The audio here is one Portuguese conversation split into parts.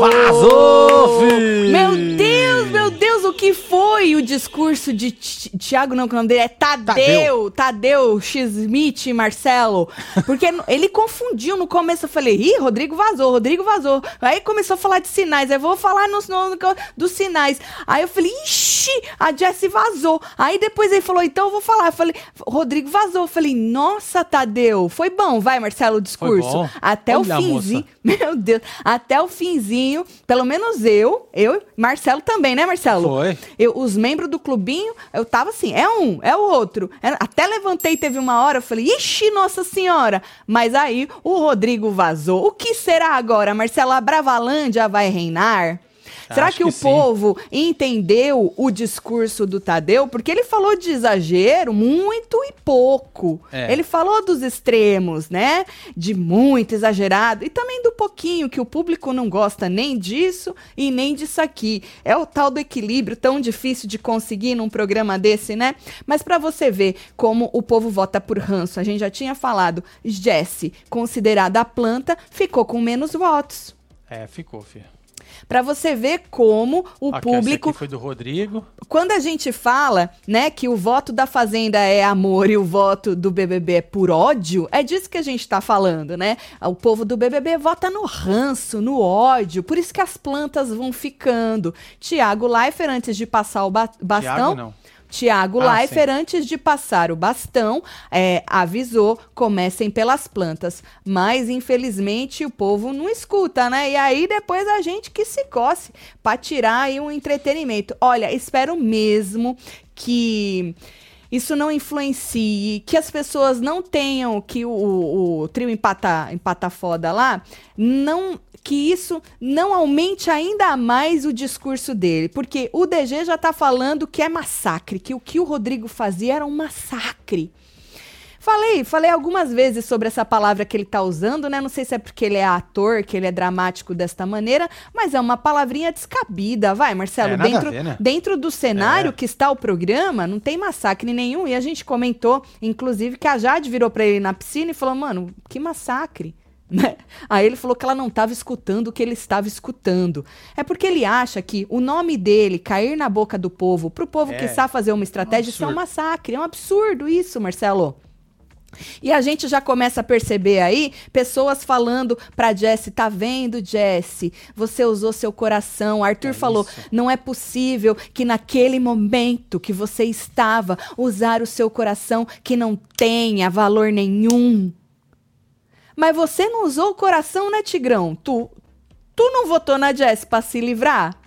Vazou! Filho! Meu Deus, meu Deus, o que foi o discurso de Ti- Tiago, não, que o nome dele é Tadeu, Tadeu, X-Smith e Marcelo. Porque ele confundiu no começo, eu falei, ih, Rodrigo vazou, Rodrigo vazou. Aí começou a falar de sinais, aí eu vou falar nos, no- no- dos sinais. Aí eu falei, ixi, a Jessie vazou. Aí depois ele falou, então eu vou falar. Eu falei, Rodrigo vazou. Eu falei, nossa, Tadeu, foi bom, vai, Marcelo, o discurso. bom. Até Olha, o finzinho. Meu Deus, até o finzinho, pelo menos eu, eu, Marcelo também, né, Marcelo? Foi. Eu, os membros do clubinho, eu tava assim, é um, é o outro. Até levantei, teve uma hora, eu falei, ixi, nossa senhora. Mas aí o Rodrigo vazou. O que será agora, Marcelo? A Bravalândia vai reinar? Será Acho que, que o sim. povo entendeu o discurso do Tadeu? Porque ele falou de exagero muito e pouco. É. Ele falou dos extremos, né? De muito exagerado e também do pouquinho, que o público não gosta nem disso e nem disso aqui. É o tal do equilíbrio tão difícil de conseguir num programa desse, né? Mas pra você ver como o povo vota por ranço, a gente já tinha falado, Jesse, considerada a planta, ficou com menos votos. É, ficou, filho. Pra você ver como o essa público aqui foi do Rodrigo. quando a gente fala, né, que o voto da Fazenda é amor e o voto do BBB é por ódio, é disso que a gente tá falando, né? O povo do BBB vota no ranço, no ódio, por isso que as plantas vão ficando. Tiago Leifert, antes de passar o ba- bastão... Thiago, não. Tiago Ah, Leifert, antes de passar o bastão, é, avisou: comecem pelas plantas. Mas, infelizmente, o povo não escuta, né? E aí depois a gente que se coce para tirar aí um entretenimento. Olha, espero mesmo que. Isso não influencie, que as pessoas não tenham, que o, o, trio empata, empata foda lá, não que isso não aumente ainda mais o discurso dele. Porque o DG já tá falando que é massacre, que o que o Rodrigo fazia era um massacre. Falei, falei algumas vezes sobre essa palavra que ele tá usando, né? Não sei se é porque ele é ator, que ele é dramático desta maneira, mas é uma palavrinha descabida. Vai, Marcelo, É, dentro, ver, né? dentro do cenário É. que está o programa, não tem massacre nenhum. E a gente comentou, inclusive, que a Jade virou pra ele na piscina e falou: mano, que massacre. Né? Aí ele falou que ela não estava escutando o que ele estava escutando. É porque ele acha que o nome dele cair na boca do povo, pro povo que É. sabe fazer uma estratégia, isso é um massacre. É um absurdo isso, Marcelo. E a gente já começa a perceber aí pessoas falando pra Jesse, tá vendo, Jesse? Você usou seu coração. Arthur É falou: isso. não é possível que naquele momento que você estava usar o seu coração que não tenha valor nenhum. Mas você não usou o coração, né, Tigrão? Tu, tu não votou na Jess pra se livrar?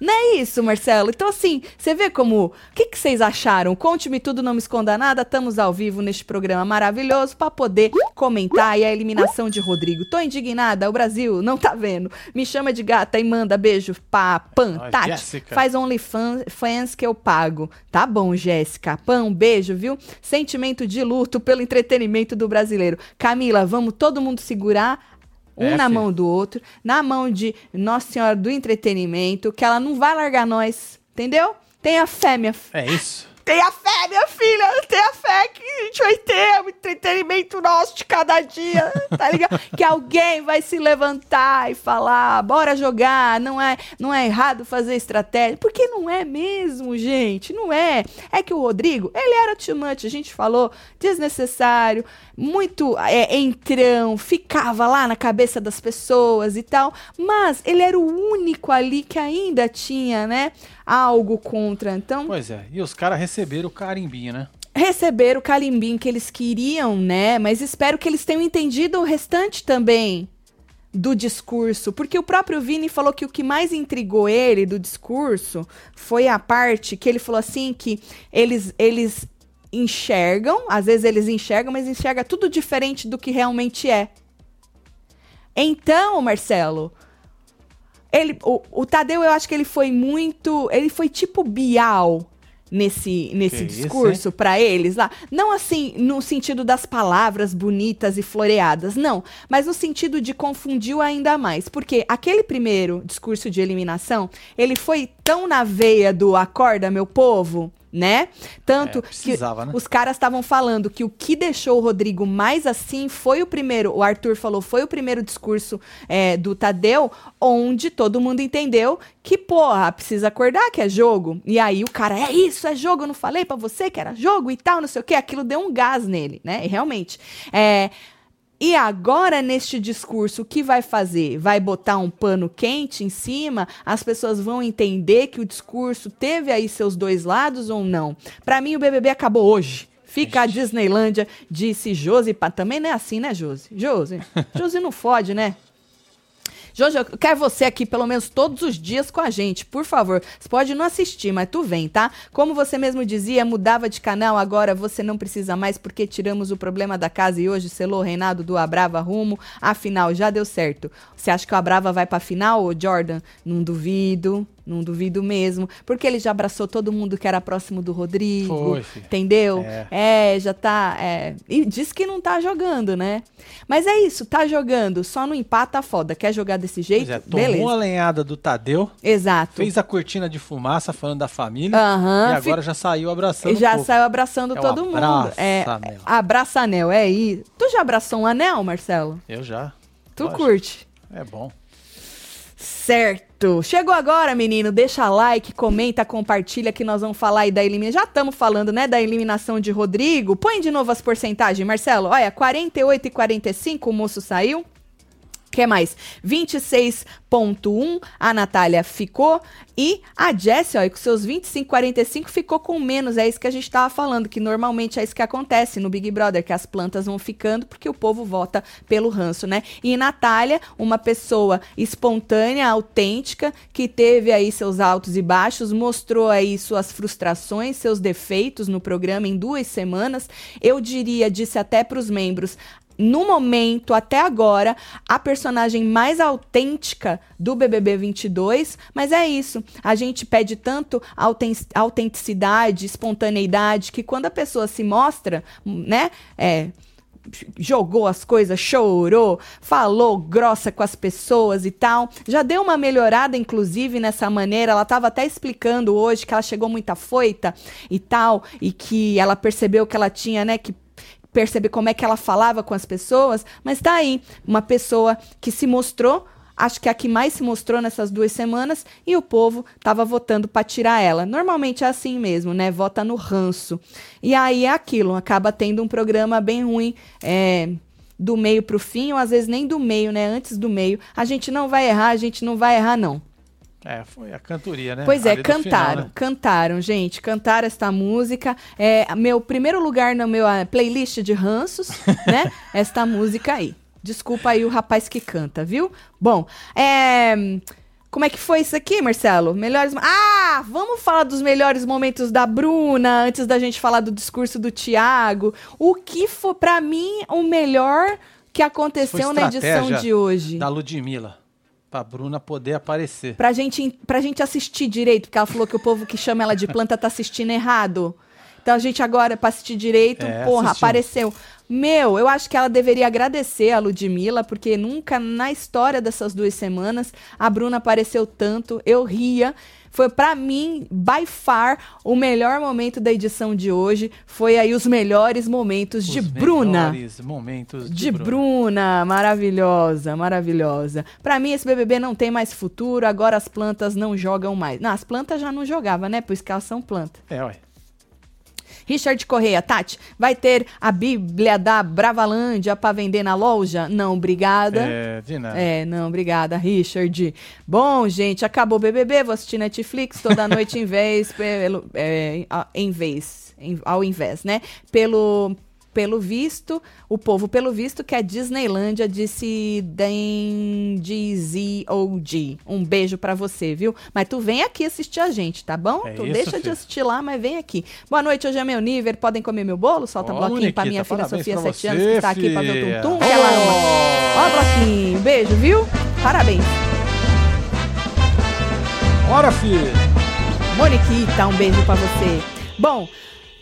Não é isso, Marcelo? Então, assim, você vê como. O que, que vocês acharam? Conte-me tudo, não me esconda nada. Estamos ao vivo neste programa maravilhoso para poder comentar aí a eliminação de Rodrigo. Tô indignada, o Brasil não tá vendo. Me chama de gata e manda beijo pra Pan. Ó, Tati, Jéssica. faz OnlyFans fans que eu pago. Tá bom, Jéssica. Pan, um beijo, viu? Sentimento de luto pelo entretenimento do brasileiro. Camila, vamos todo mundo segurar um É, na filho. mão do outro, na mão de Nossa Senhora do Entretenimento, que ela não vai largar nós, entendeu? Tenha fé, minha filha. É isso. Tenha fé, minha filha. Tenha fé que a gente vai ter um entretenimento nosso de cada dia, tá ligado? que alguém vai se levantar e falar, bora jogar, não é, não é errado fazer estratégia. Porque não é mesmo, gente, não é. É que o Rodrigo, ele era too much, a gente falou, desnecessário, muito é, entrão, ficava lá na cabeça das pessoas e tal, mas ele era o único ali que ainda tinha, né, algo contra. Então, Pois é. E os caras receberam o carimbinho, né? receber o calimbim que eles queriam, né? Mas espero que eles tenham entendido o restante também do discurso, porque o próprio Vini falou que o que mais intrigou ele do discurso foi a parte que ele falou assim que eles eles enxergam, às vezes eles enxergam, mas enxerga tudo diferente do que realmente é. Então, Marcelo, ele, o, o Tadeu, eu acho que ele foi muito. Ele foi tipo Bial nesse, nesse Que discurso pra eles lá. Não assim no sentido das palavras bonitas e floreadas, não. Mas no sentido de confundiu ainda mais. Porque aquele primeiro discurso de eliminação, ele foi tão na veia do acorda, meu povo. Né? Tanto É, que né? os caras estavam falando que o que deixou o Rodrigo mais assim foi o primeiro, o Arthur falou, foi o primeiro discurso é, do Tadeu, onde todo mundo entendeu que, porra, precisa acordar que é jogo. E aí o cara, é isso, é jogo, eu não falei pra você que era jogo e tal, não sei o quê. Aquilo deu um gás nele, né? E realmente. É. E agora, neste discurso, o que vai fazer? Vai botar um pano quente em cima? As pessoas vão entender que o discurso teve aí seus dois lados ou não? Pra mim, o BBB acabou hoje. Fica a Disneylândia, disse Josi. Também não é assim, né, Josi? Josi, Josi não fode, né? Josi, eu quero você aqui pelo menos todos os dias com a gente, por favor. Você pode não assistir, mas tu vem, tá? Como você mesmo dizia, mudava de canal, agora você não precisa mais porque tiramos o problema da casa e hoje selou o reinado do Abrava rumo. Afinal, já deu certo. Você acha que o Abrava vai pra final, Jordan? Não duvido. Não duvido mesmo. Porque ele já abraçou todo mundo que era próximo do Rodrigo. Foi, filho. Entendeu? É. É, já tá. é. E diz que não tá jogando, né? Mas é isso, tá jogando. Só não empata foda. Quer jogar desse jeito? É, tomou Beleza. a lenhada do Tadeu, Exato. fez a cortina de fumaça falando da família Aham, e agora já saiu abraçando já saiu abraçando É todo mundo. É, abraça-anel. abraça anel, é isso. Tu já abraçou um anel, Marcelo? Eu já. Tu Lógico. curte? É bom. Certo. Chegou agora, menino. Deixa like, comenta, compartilha que nós vamos falar aí da eliminação. Já estamos falando, né, da eliminação de Rodrigo. Põe de novo as porcentagens, Marcelo. Olha, 48 e 45 o moço saiu. Que mais? 26.1 a Natália ficou e a Jessie, ó, com seus 25,45 ficou com menos. É isso que a gente tava falando, que normalmente é isso que acontece no Big Brother, que as plantas vão ficando porque o povo vota pelo ranço, né? E Natália, uma pessoa espontânea, autêntica, que teve aí seus altos e baixos, mostrou aí suas frustrações, seus defeitos no programa em duas semanas. Eu diria, disse até para os membros, no momento, até agora, a personagem mais autêntica do BBB 22, mas é isso. A gente pede tanto auten- autenticidade, espontaneidade, que quando a pessoa se mostra, né, é, jogou as coisas, chorou, falou grossa com as pessoas e tal. Já deu uma melhorada, inclusive, nessa maneira. Ela estava até explicando hoje que ela chegou muito afoita e tal, e que ela percebeu que ela tinha, né, que perceber como é que ela falava com as pessoas, mas tá aí, uma pessoa que se mostrou, acho que é a que mais se mostrou nessas duas semanas, e o povo tava votando para tirar ela. Normalmente é assim mesmo, né? Vota no ranço. E aí é aquilo, acaba tendo um programa bem ruim, é, do meio pro fim, ou às vezes nem do meio, né? Antes do meio. A gente não vai errar, a gente não vai errar, não. É, foi a cantoria, né? Pois é, Ali do final, cantaram, né? cantaram, gente, cantaram esta música. É meu primeiro lugar na ah, playlist de ranços, né? Esta música aí. Desculpa aí o rapaz que canta, viu? Bom, é. Como é que foi isso aqui, Marcelo? Melhores. Ah, vamos falar dos melhores momentos da Bruna antes da gente falar do discurso do Tiago. O que foi, pra mim, o melhor que aconteceu na edição de hoje? Da Ludmilla. Pra Bruna poder aparecer. Pra gente, pra gente assistir direito, porque ela falou que o povo que chama ela de planta tá assistindo errado. Então a gente agora, pra assistir direito, É, porra, assistiu. apareceu. Meu, eu acho que ela deveria agradecer a Ludmilla, porque nunca na história dessas duas semanas a Bruna apareceu tanto. Eu ria. Foi pra mim, by far, o melhor momento da edição de hoje. Foi aí os melhores momentos de Os Bruna. melhores momentos de, De Bruna. Bruna, maravilhosa, maravilhosa. Pra mim, esse BBB não tem mais futuro, agora as plantas não jogam mais. Não, as plantas já não jogavam, né? Por isso que elas são plantas. É, ué. Richard Correia, Tati, vai ter a Bíblia da Bravalândia pra vender na loja? Não, obrigada. É, de nada. É, não, obrigada, Richard. Bom, gente, acabou o BBB, vou assistir Netflix toda noite em vez, pelo, é, em vez, em- ao invés, né? Pelo, pelo visto, o povo, pelo visto, que a Disneylândia disse DZOG. Um beijo pra você, viu? Mas tu vem aqui assistir a gente, tá bom? É tu isso, deixa de filho. assistir lá, mas vem aqui. Boa noite, hoje é meu nível, podem comer meu bolo? Solta um Ó, bloquinho pra Moniquita, minha filha Sofia, pra 7 você, anos, que tá aqui pra ver o tum-tum, que ela ama. Ó, bloquinho. Beijo, viu? Parabéns. Bora, filho! Moniquita, um beijo pra você. Bom,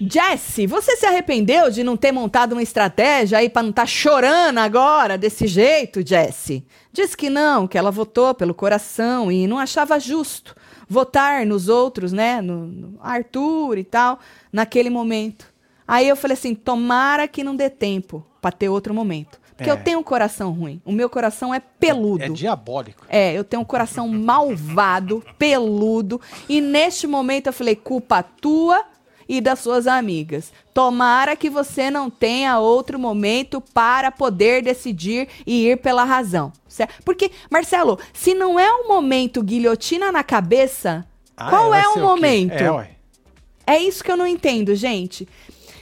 Jesse, você se arrependeu de não ter montado uma estratégia aí para não estar tá chorando agora desse jeito, Jesse? Diz que não, que ela votou pelo coração e não achava justo votar nos outros, né? No, no Arthur e tal, naquele momento. Aí eu falei assim: tomara que não dê tempo para ter outro momento. Porque é. eu tenho um coração ruim. O meu coração é peludo. É, é, diabólico. É, eu tenho um coração malvado, peludo. E neste momento eu falei: culpa tua e das suas amigas. Tomara que você não tenha outro momento para poder decidir e ir pela razão. Certo? Porque, Marcelo, se não é um momento guilhotina na cabeça, ah, qual é, é o momento? É, é isso que eu não entendo, gente.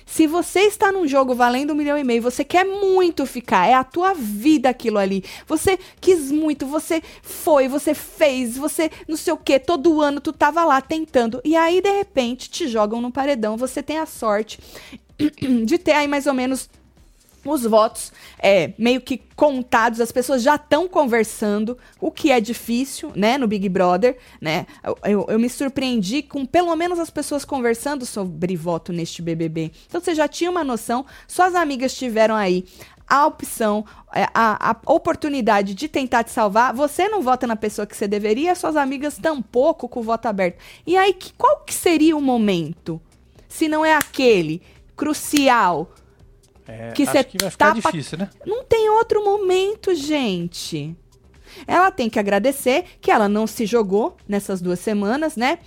Se você está num jogo valendo um milhão e meio, você quer muito ficar, é a tua vida aquilo ali. Você quis muito, você foi, você fez, você não sei o que, todo ano tu tava lá tentando. E aí, de repente, te jogam no paredão, você tem a sorte de ter aí mais ou menos os votos é, meio que contados, as pessoas já estão conversando, o que é difícil, né, no Big Brother, né? Eu, eu, me surpreendi com pelo menos as pessoas conversando sobre voto neste BBB. Então você já tinha uma noção, suas amigas tiveram aí a opção, é, a, a, oportunidade de tentar te salvar, você não vota na pessoa que você deveria, suas amigas tampouco com o voto aberto. E aí, que, qual que seria o momento? Se não é aquele crucial é, que você que vai ficar tapa... difícil, né? Não tem outro momento, gente. Ela tem que agradecer que ela não se jogou nessas duas semanas, né?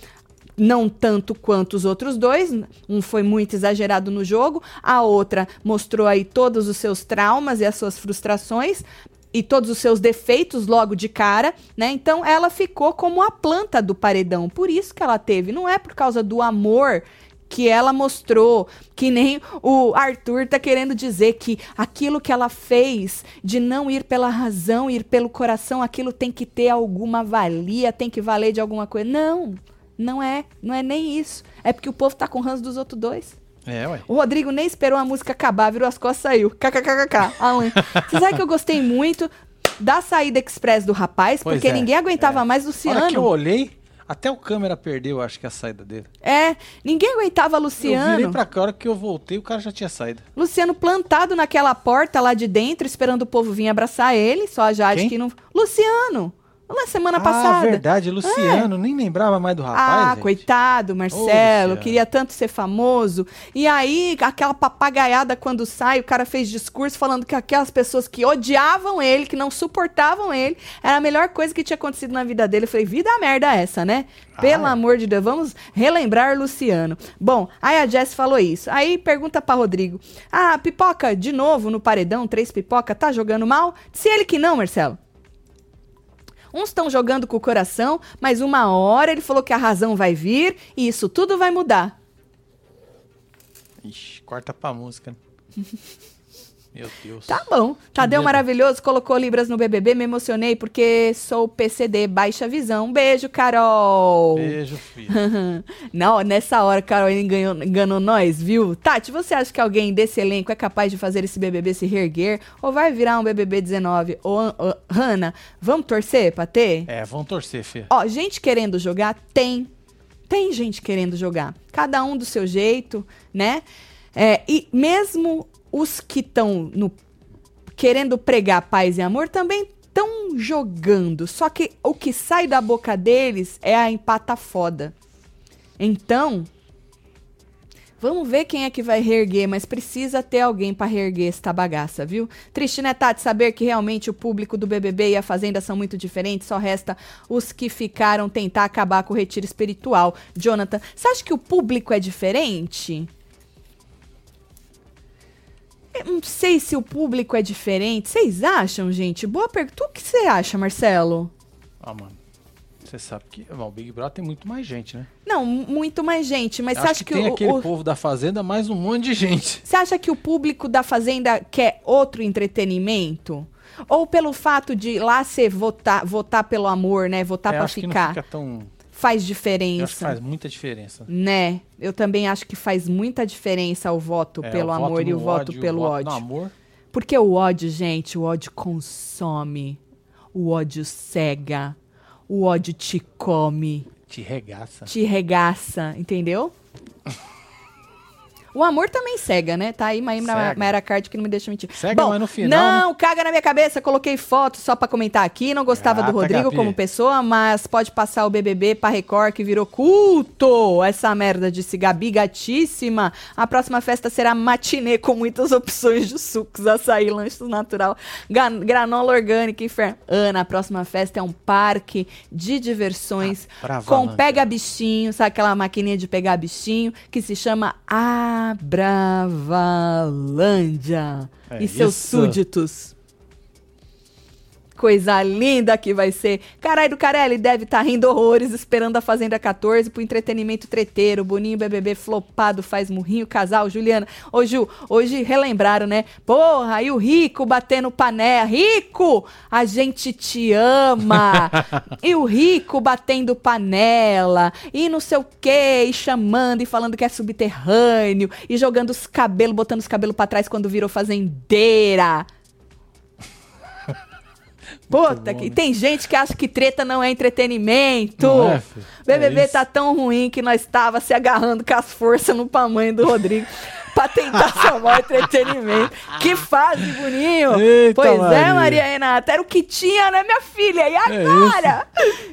Não tanto quanto os outros dois. Um foi muito exagerado no jogo, a outra mostrou aí todos os seus traumas e as suas frustrações e todos os seus defeitos logo de cara, né? Então ela ficou como a planta do paredão. Por isso que ela teve, não é por causa do amor que ela mostrou, que nem o Arthur tá querendo dizer que aquilo que ela fez de não ir pela razão, ir pelo coração, aquilo tem que ter alguma valia, tem que valer de alguma coisa. Não, não é, não é nem isso. É porque o povo tá com ranço dos outros dois. É, ué. O Rodrigo nem esperou a música acabar, virou as costas e saiu. KKKKK. Alan. Você sabe que eu gostei muito da saída express do rapaz, pois porque é, ninguém aguentava é. mais Luciano. Hora que eu olhei, até o câmera perdeu, acho que a saída dele. É, ninguém aguentava Luciano. Eu virei pra cá, a hora que eu voltei, o cara já tinha saído. Luciano plantado naquela porta lá de dentro, esperando o povo vir abraçar ele, só a Jade Quem? que não... Luciano! Na semana ah, passada. Ah, verdade, Luciano, é. nem lembrava mais do rapaz. Ah, gente. coitado, Marcelo, oh, queria tanto ser famoso. E aí, aquela papagaiada quando sai, o cara fez discurso falando que aquelas pessoas que odiavam ele, que não suportavam ele, era a melhor coisa que tinha acontecido na vida dele. Eu falei, vida merda essa, né? Pelo ah, amor de Deus, vamos relembrar Luciano. Bom, aí a Jess falou isso. Aí pergunta para Rodrigo: Ah, pipoca de novo no paredão, três pipoca, tá jogando mal? Se ele que não, Marcelo. Uns estão jogando com o coração, mas uma hora ele falou que a razão vai vir e isso tudo vai mudar. Ixi, corta pra música. Meu Deus. Tá bom. Tadeu maravilhoso colocou Libras no BBB. Me emocionei porque sou PCD, baixa visão. Beijo, Carol. Beijo, filho. Não, nessa hora, Carol enganou, enganou nós, viu? Tati, você acha que alguém desse elenco é capaz de fazer esse BBB se reerguer? Ou vai virar um BBB 19? Ô, ô, Hanna, vamos torcer pra ter? É, vamos torcer, Fê. Ó, gente querendo jogar, tem. Tem gente querendo jogar. Cada um do seu jeito, né? É, e mesmo os que estão querendo pregar paz e amor também estão jogando. Só que o que sai da boca deles é a empata foda. Então, vamos ver quem é que vai reerguer, mas precisa ter alguém para reerguer essa bagaça, viu? Triste, né, Tati, saber que realmente o público do BBB e a Fazenda são muito diferentes, só resta os que ficaram tentar acabar com o retiro espiritual. Jonathan, você acha que o público é diferente? Eu não sei se o público é diferente. Vocês acham, gente? Boa pergunta. O que você acha, Marcelo? Ah, mano. Você sabe que bom, o Big Brother tem muito mais gente, né? Não, muito mais gente, mas você acha que, que tem o, aquele o... povo da Fazenda mais um monte de gente. Você acha que o público da Fazenda quer outro entretenimento? Ou pelo fato de lá ser votar, votar pelo amor, né? Votar é, para ficar? Que não fica tão faz diferença. Eu acho que faz muita diferença. Né? Eu também acho que faz muita diferença o voto é, pelo o amor voto e o voto ódio, pelo o voto ódio. amor. Porque o ódio, gente, o ódio consome. O ódio cega. O ódio te come. Te regaça. Te regaça, entendeu? O amor também cega, né? Tá aí Maíra, Cega. Card que não me deixa mentir. Cega, Bom, mas no final, né? Não, caga na minha cabeça. Coloquei foto só pra comentar aqui. Não gostava do Gata, Rodrigo Gabi. como pessoa, mas pode passar o BBB pra Record que virou culto. Essa merda disse Gabi, gatíssima. A próxima festa será matinê com muitas opções de sucos, açaí, lanches natural, granola orgânica, inferno. Ana, a próxima festa é um parque de diversões Ah, com Lândia. pega bichinho, sabe aquela maquininha de pegar bichinho que se chama Abravalândia É e seus isso. súditos. Coisa linda que vai ser. Caralho do Carelli deve estar rindo horrores esperando a Fazenda 14 pro entretenimento treteiro. Boninho BBB flopado faz murrinho, casal, Juliana. Ô Ju, hoje relembraram, né? Porra, aí o Rico batendo panela. Rico, a gente te ama. e o Rico batendo panela. E não sei o quê, e chamando e falando que é subterrâneo. E jogando os cabelos, botando os cabelos pra trás quando virou fazendeira. Puta, que né? tem gente que acha que treta não é entretenimento. Não é? BBB É tá tão ruim que nós tava se agarrando com as forças no tamanho do Rodrigo pra tentar salvar o entretenimento. Que fase, Boninho! Eita, pois é, Maria. Maria Renata, era o que tinha, né, minha filha? E agora?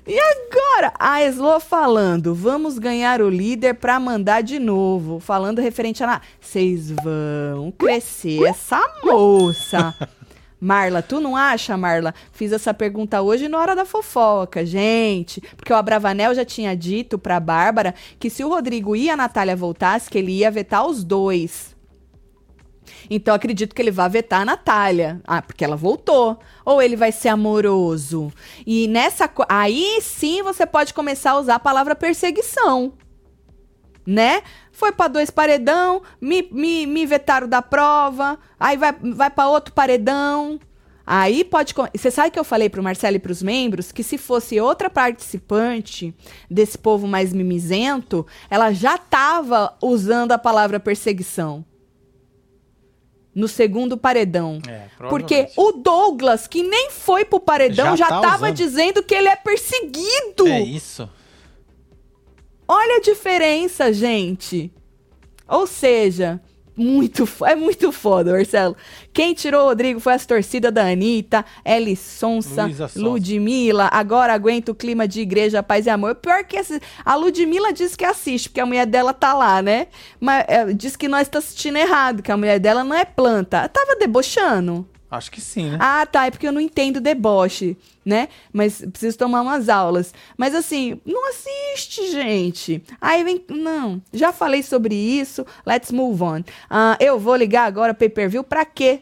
e agora? A Eslo falando, vamos ganhar o líder pra mandar de novo. Falando referente a... Vocês vão crescer essa moça. Marla, tu não acha, Marla? Fiz essa pergunta hoje na hora da fofoca, gente. Porque o Abravanel já tinha dito pra Bárbara que se o Rodrigo e a Natália voltasse, que ele ia vetar os dois. Então acredito que ele vai vetar a Natália. Ah, porque ela voltou. Ou ele vai ser amoroso. E nessa. Aí sim você pode começar a usar a palavra perseguição né? Foi pra dois paredão, me, me, me vetaram da prova, aí vai, vai para outro paredão. Aí pode. com- Você sabe que eu falei pro Marcelo e pros membros que se fosse outra participante desse povo mais mimizento, ela já tava usando a palavra perseguição. No segundo paredão. É, Porque o Douglas, que nem foi pro paredão, já, Já tá tava usando. dizendo que ele é perseguido. É isso. Olha a diferença, gente. Ou seja, muito, é muito foda, Marcelo. Quem tirou o Rodrigo foi as torcidas da Anitta, Eli Sonsa. Ludmilla. Agora aguenta o clima de igreja, paz e amor. Pior que esse- a Ludmilla diz que assiste, porque a mulher dela tá lá, né? Mas é, diz que nós tá assistindo errado, que a mulher dela não é planta. Tava debochando. Acho que sim, né? Ah, tá, é porque eu não entendo deboche, né? Mas preciso tomar umas aulas. Mas assim, não assiste, gente. Aí vem. Não, já falei sobre isso. Let's move on. Ah, eu vou ligar agora pay per view pra quê?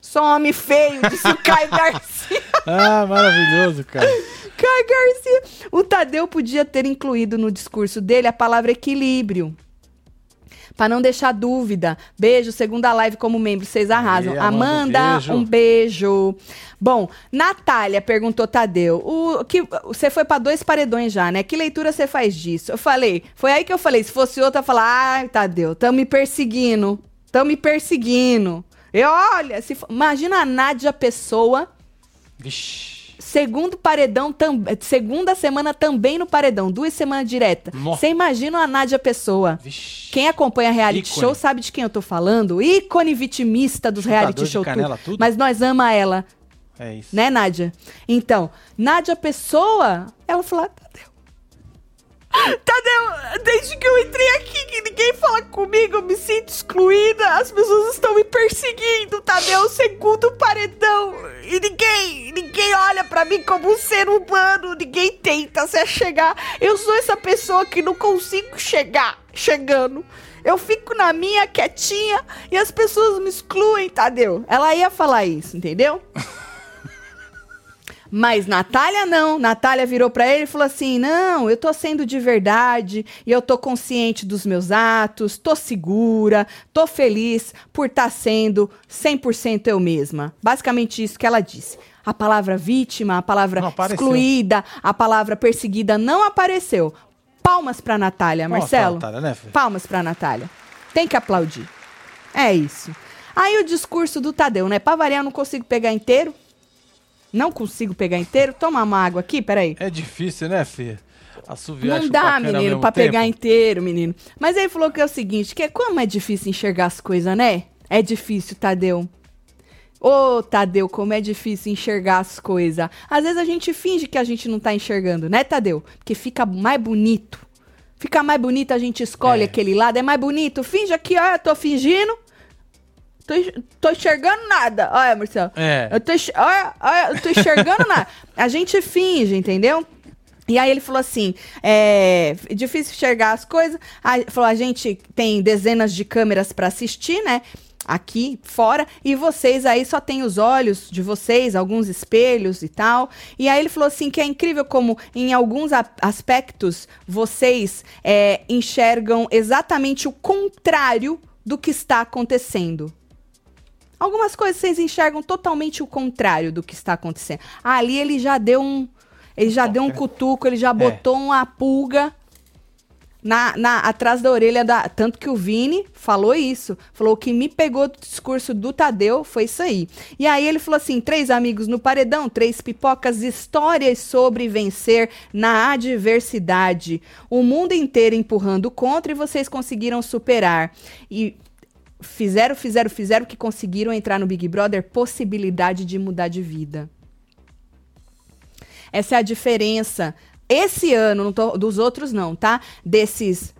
Só homem feio, disse o Caio Garcia. Ah, maravilhoso, cara. Caio Garcia. O Tadeu podia ter incluído no discurso dele a palavra equilíbrio. Pra não deixar dúvida. Beijo, segunda live como membro, vocês arrasam. Aí, Amanda, Amanda, beijo. um beijo. Bom, Natália perguntou Tadeu, o que você foi pra dois paredões já, né? Que leitura você faz disso? Eu falei, foi aí que eu falei, se fosse outra, eu falar, ai, Tadeu, tão me perseguindo. Tão me perseguindo. E olha, se imagina a Nádia Pessoa Vixe. Segundo paredão, tam, segunda semana também no paredão, duas semanas direta. Você imagina a Nádia Pessoa. Vixe. Quem acompanha reality Ícone. show sabe de quem eu tô falando. Ícone vitimista dos Chutador reality show. canela, tudo. Mas nós ama ela, É isso. né, Nádia? Então, Nádia Pessoa, ela falou, Tadeu. Tadeu, desde que eu entrei aqui, que ninguém fala comigo, eu me sinto excluída, as pessoas estão me perseguindo, Tadeu, segundo paredão, e ninguém, ninguém olha pra mim como um ser humano, ninguém tenta se chegar. Eu sou essa pessoa que não consigo chegar, chegando. Eu fico na minha quietinha e as pessoas me excluem, Tadeu. Ela ia falar isso, entendeu? Mas Natália não. Natália virou pra ele e falou assim: Não, eu tô sendo de verdade e eu tô consciente dos meus atos, tô segura, tô feliz por estar sendo 100% eu mesma. Basicamente isso que ela disse. A palavra vítima, a palavra excluída, a palavra perseguida não apareceu. Palmas pra Natália, Marcelo. Natália, né? Palmas pra Natália. Tem que aplaudir. É isso. Aí o discurso do Tadeu, né? Pra variar, eu não consigo pegar inteiro. Não consigo pegar inteiro. Toma uma água aqui, peraí. É difícil, né, Fê? Assoviar Não dá, menino, tempo. pegar inteiro, menino. Mas aí falou que é o seguinte, que é como é difícil enxergar as coisas, né? É difícil, Tadeu. Ô, Tadeu, como é difícil enxergar as coisas. Às vezes a gente finge que a gente não tá enxergando, né, Tadeu? Porque fica mais bonito. Fica mais bonito, a gente escolhe É. aquele lado, é mais bonito. Finge aqui, ó, eu tô fingindo. Tô, tô enxergando nada. Olha, Marcelo. É. Eu tô, olha, olha, eu tô enxergando nada. A gente finge, entendeu? E aí ele falou assim, é difícil enxergar as coisas. Aí falou, a gente tem dezenas de câmeras pra assistir, né? Aqui fora, e vocês aí só tem os olhos de vocês, alguns espelhos e tal. E aí ele falou assim que é incrível como em alguns aspectos vocês é, enxergam exatamente o contrário do que está acontecendo. Algumas coisas vocês enxergam totalmente o contrário do que está acontecendo. Ali ele já deu um. Ele já deu um cutuco, ele já botou uma pulga na, na- atrás da orelha da. Tanto que o Vini falou isso. Falou que me pegou do discurso do Tadeu foi isso aí. E aí ele falou assim: três amigos no paredão, três pipocas, histórias sobre vencer na adversidade. O mundo inteiro empurrando contra e vocês conseguiram superar. E fizeram, fizeram, fizeram que conseguiram entrar no Big Brother, possibilidade de mudar de vida. Essa é a diferença. Esse ano, tô- dos outros não, tá? Desses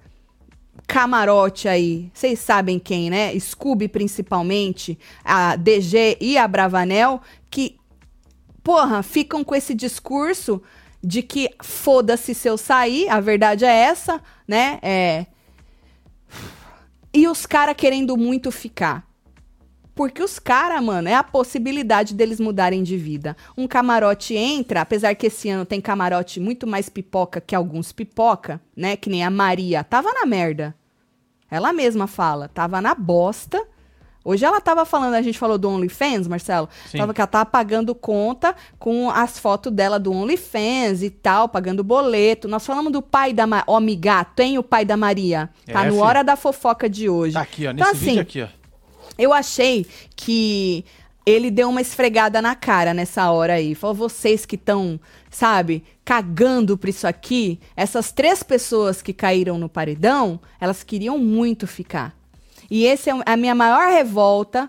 camarote aí, vocês sabem quem, né? Scooby principalmente, a DG e a Bravanel, que, porra, ficam com esse discurso de que foda-se se eu sair, a verdade é essa, né? É, e os caras querendo muito ficar. Porque os caras, mano, é a possibilidade deles mudarem de vida. Um camarote entra, apesar que esse ano tem camarote muito mais pipoca que alguns pipoca, né? Que nem a Maria. Tava na merda. Ela mesma fala, tava na bosta. Hoje ela tava falando, a gente falou do OnlyFans, Marcelo. Sim. Tava que ela tava pagando conta com as fotos dela do OnlyFans e tal, pagando boleto. Nós falamos do pai da Maria. Ó, migato, hein? O pai da Maria. Tá É, no filho. Hora da Fofoca de hoje. Tá aqui, ó. Nesse Então, vídeo assim, aqui, ó. eu achei que ele deu uma esfregada na cara nessa hora aí. Falou, vocês que estão, sabe, cagando por isso aqui, essas três pessoas que caíram no paredão, elas queriam muito ficar. E esse é a minha maior revolta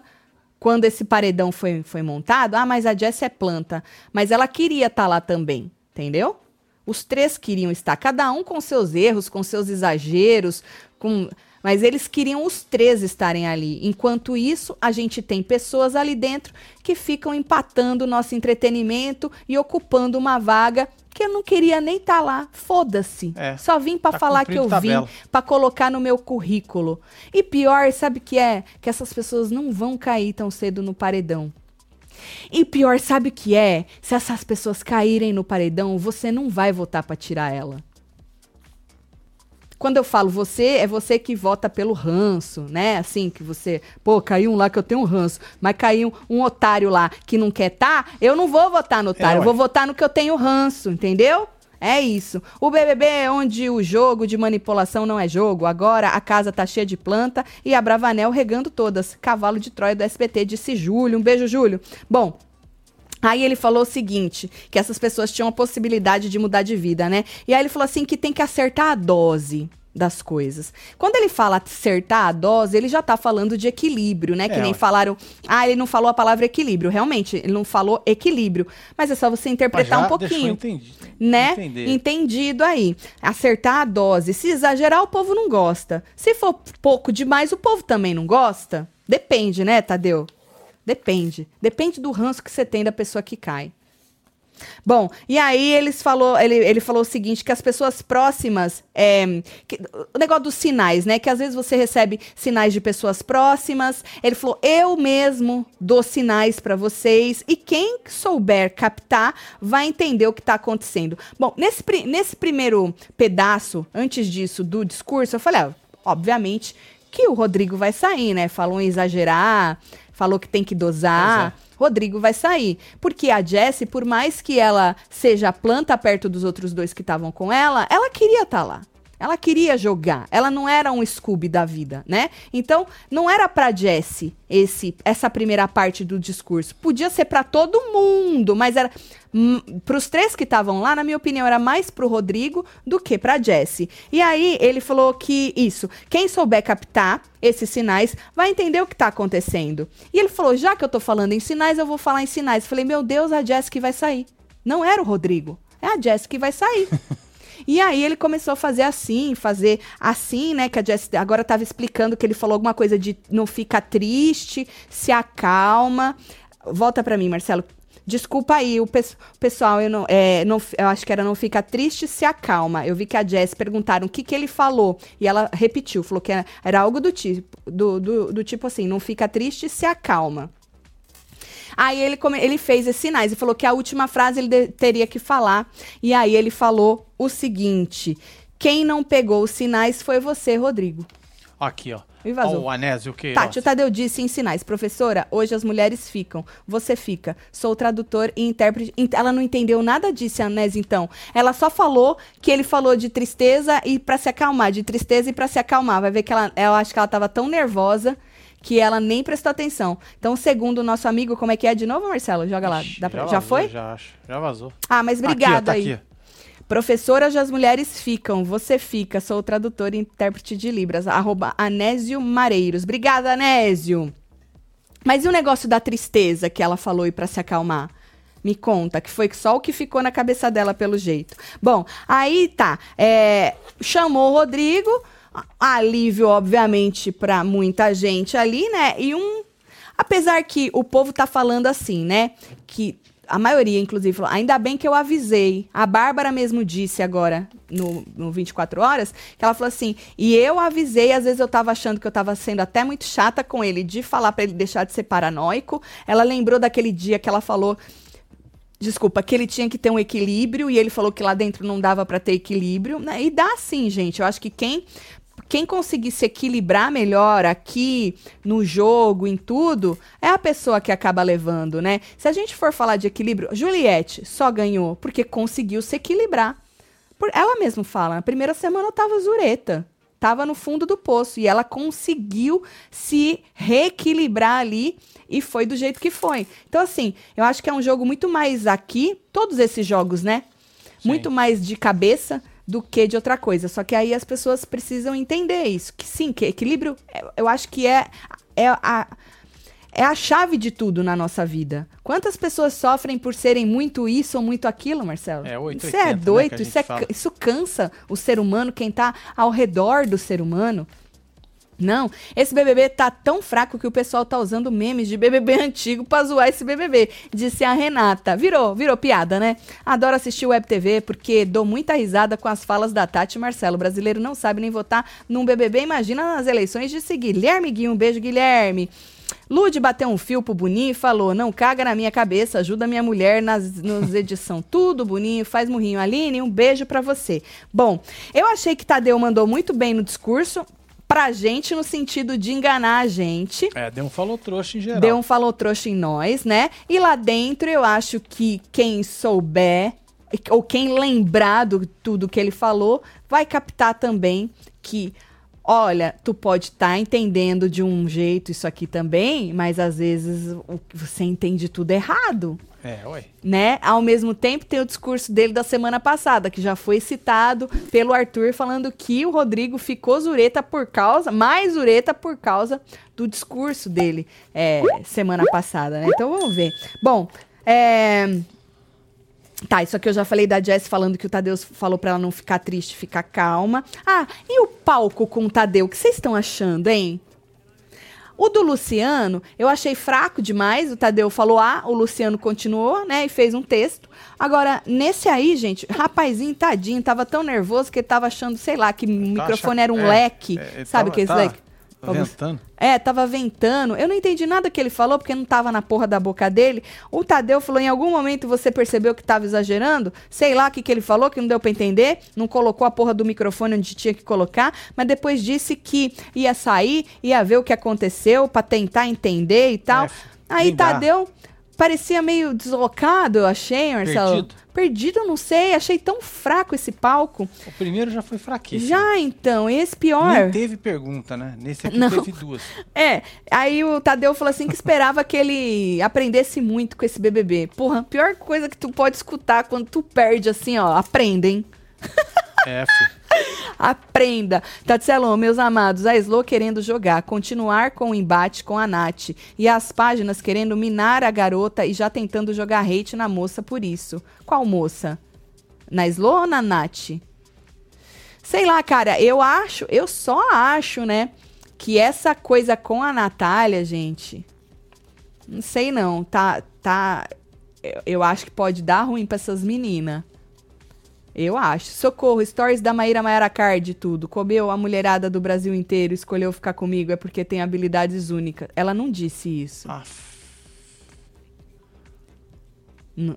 quando esse paredão foi, foi montado. Ah, mas a Jess é planta. Mas ela queria estar lá também, entendeu? Os três queriam estar, cada um com seus erros, com seus exageros, com... mas eles queriam os três estarem ali. Enquanto isso, a gente tem pessoas ali dentro que ficam empatando o nosso entretenimento e ocupando uma vaga que eu não queria nem estar lá. Foda-se. É, Só vim pra tá falar que eu vim, tabela. pra colocar no meu currículo. E pior, sabe o que é? Que essas pessoas não vão cair tão cedo no paredão. E pior, sabe o que é? Se essas pessoas caírem no paredão, você não vai votar pra tirar ela. Quando eu falo você, é você que vota pelo ranço, né? Assim, que você, pô, caiu um lá que eu tenho um ranço, mas caiu um, um otário lá que não quer tá, eu não vou votar no otário, eu ué. vou votar no que eu tenho ranço, entendeu? É isso. O BBB é onde o jogo de manipulação não é jogo. Agora a casa tá cheia de planta e a Bravanel regando todas. Cavalo de Troia do SBT, disse Júlio. Um beijo, Júlio. Bom, Aí ele falou o seguinte, que essas pessoas tinham a possibilidade de mudar de vida, né? E aí ele falou assim que tem que acertar a dose das coisas. Quando ele fala acertar a dose, ele já tá falando de equilíbrio, né? Que É, nem ué. falaram, ah, ele não falou a palavra equilíbrio. Realmente, ele não falou equilíbrio. Mas é só você interpretar já um pouquinho entendi- né? entender. Entendido aí. Acertar a dose. Se exagerar, o povo não gosta. Se for pouco demais, o povo também não gosta. Depende, né, Tadeu? Depende. Depende do ranço que você tem da pessoa que cai. Bom, e aí eles falou, ele, ele falou o seguinte, que as pessoas próximas, é, que- o negócio dos sinais, né? Que às vezes você recebe sinais de pessoas próximas. Ele falou, eu mesmo dou sinais pra vocês e quem souber captar vai entender o que tá acontecendo. Bom, nesse, nesse primeiro pedaço, antes disso, do discurso, eu falei, ah, obviamente que o Rodrigo vai sair, né? Falou em exagerar, falou que tem que dosar. Pois Rodrigo vai sair. Porque a Jessie, por mais que ela seja planta perto dos outros dois que estavam com ela, ela queria estar lá. Ela queria jogar. Ela não era um Scooby da vida, né? Então, não era pra Jessie esse essa primeira parte do discurso. Podia ser para todo mundo, mas era hum, para os três que estavam lá, na minha opinião, era mais pro Rodrigo do que pra Jessie. E aí ele falou que isso, quem souber captar esses sinais vai entender o que tá acontecendo. E ele falou: "Já que eu tô falando em sinais, eu vou falar em sinais". Eu falei: "Meu Deus, a Jessie vai sair". Não era o Rodrigo, é a Jessie que vai sair. E aí ele começou a fazer assim, fazer assim, né? Que a Jess agora estava explicando que ele falou alguma coisa de não fica triste, se acalma. Volta para mim, Marcelo. Desculpa aí, o, pe pessoal, eu, não, é, não, eu acho que era não fica triste, se acalma. Eu vi que a Jess perguntaram o que, que ele falou. E ela repetiu, falou que era, era algo do tipo, do, do, do tipo assim, não fica triste, se acalma. Aí ele, ele fez esses sinais e falou que a última frase ele teria que falar. E aí ele falou o seguinte: quem não pegou os sinais foi você, Rodrigo. Aqui, ó. E vazou. O Anésio, o que? Tati, o Tadeu disse em sinais. Professora, hoje as mulheres ficam. Você fica. Sou tradutor e intérprete. Ela não entendeu nada disso, Anésio, então. Ela só falou que ele falou de tristeza e para se acalmar. De tristeza e para se acalmar. Vai ver que ela, eu acho que ela tava tão nervosa que ela nem prestou atenção. Então, segundo o nosso amigo, como é que é de novo, Marcelo? Joga lá. Pra... já, já foi? Já acho. Já vazou. Ah, mas obrigada aqui, ó, tá aí. Aqui. Professoras as mulheres ficam, você fica. Sou tradutor e intérprete de Libras. Arroba Anésio Mareiros. Obrigada, Anésio. Mas e o negócio da tristeza que ela falou e para se acalmar? Me conta, que foi só o que ficou na cabeça dela pelo jeito. Bom, aí tá. É, chamou o Rodrigo alívio, obviamente, para muita gente ali, né? E um. Apesar que o povo tá falando assim, né? Que a maioria, inclusive, falou: ainda bem que eu avisei. A Bárbara mesmo disse agora, no, no 24 Horas, que ela falou assim: e eu avisei, às vezes eu tava achando que eu tava sendo até muito chata com ele, de falar para ele deixar de ser paranoico. Ela lembrou daquele dia que ela falou. Desculpa, que ele tinha que ter um equilíbrio e ele falou que lá dentro não dava para ter equilíbrio, né? E dá sim, gente. Eu acho que quem quem conseguir se equilibrar melhor aqui no jogo, em tudo, é a pessoa que acaba levando, né? Se a gente for falar de equilíbrio, Juliette só ganhou porque conseguiu se equilibrar. Por, ela mesma fala, na primeira semana eu tava zureta, tava no fundo do poço e ela conseguiu se reequilibrar ali e foi do jeito que foi. Então assim, eu acho que é um jogo muito mais aqui, todos esses jogos, né? Sim. Muito mais de cabeça do que de outra coisa. Só que aí as pessoas precisam entender isso. Que sim, que equilíbrio, é, eu acho que é, é a. É a chave de tudo na nossa vida. Quantas pessoas sofrem por serem muito isso ou muito aquilo, Marcelo? É 880, Isso é né, doido, isso, é, isso cansa o ser humano, quem está ao redor do ser humano. Não, esse BBB tá tão fraco que o pessoal tá usando memes de BBB antigo pra zoar esse BBB, disse a Renata. Virou, virou piada, né? Adoro assistir Web TV porque dou muita risada com as falas da Tati e Marcelo. O brasileiro não sabe nem votar num BBB, imagina nas eleições de seguir. Guilherme Guinho, um beijo, Guilherme. Lude bateu um fio pro Boninho e falou: Não caga na minha cabeça, ajuda minha mulher nas, nas edição. Tudo, Boninho, faz murrinho. Aline, um beijo para você. Bom, eu achei que Tadeu mandou muito bem no discurso pra gente no sentido de enganar a gente. É, deu um falou trouxa em geral. Deu um falou trouxa em nós, né? E lá dentro eu acho que quem souber ou quem lembrar do tudo que ele falou vai captar também que olha, tu pode estar tá entendendo de um jeito isso aqui também, mas às vezes você entende tudo errado. É, ué. Né? Ao mesmo tempo, tem o discurso dele da semana passada, que já foi citado pelo Arthur, falando que o Rodrigo ficou zureta por causa, mais zureta por causa do discurso dele é, semana passada, né? Então vamos ver. Bom, é. Tá, isso aqui eu já falei da Jess falando que o Tadeu falou para ela não ficar triste, ficar calma. Ah, e o palco com o Tadeu? O que vocês estão achando, hein? O do Luciano, eu achei fraco demais. O Tadeu falou A, o Luciano continuou, né? E fez um texto. Agora, nesse aí, gente, rapazinho, tadinho, tava tão nervoso que ele tava achando, sei lá, que o microfone era um é, leque. É, sabe que esse tá. leque? Ventando? É, tava ventando. Eu não entendi nada que ele falou, porque não tava na porra da boca dele. O Tadeu falou: em algum momento você percebeu que tava exagerando? Sei lá o que, que ele falou, que não deu pra entender. Não colocou a porra do microfone onde tinha que colocar. Mas depois disse que ia sair, ia ver o que aconteceu pra tentar entender e tal. É, Aí Tadeu parecia meio deslocado, eu achei, Marcelo. Perdido? Perdido, eu não sei. Achei tão fraco esse palco. O primeiro já foi fraquíssimo. Já então, esse pior. Nem teve pergunta, né? Nesse aqui Não. teve duas. É, aí o Tadeu falou assim que esperava que ele aprendesse muito com esse BBB. Porra, pior coisa que tu pode escutar quando tu perde assim, ó, aprenda, filho. Aprenda. Tatselo, meus amados, a Slow querendo jogar, continuar com o embate com a Nath. E as páginas querendo minar a garota e já tentando jogar hate na moça por isso. Qual moça? Na Slow ou na Nath? Sei lá, cara, eu acho, eu só acho, né, que essa coisa com a Natália, gente. Não sei não, tá, tá. Eu, eu acho que pode dar ruim pra essas meninas. Eu acho. Socorro, stories da Maíra Maiara Card e tudo. Comeu a mulherada do Brasil inteiro, escolheu ficar comigo é porque tem habilidades únicas. Ela não disse isso. Ah,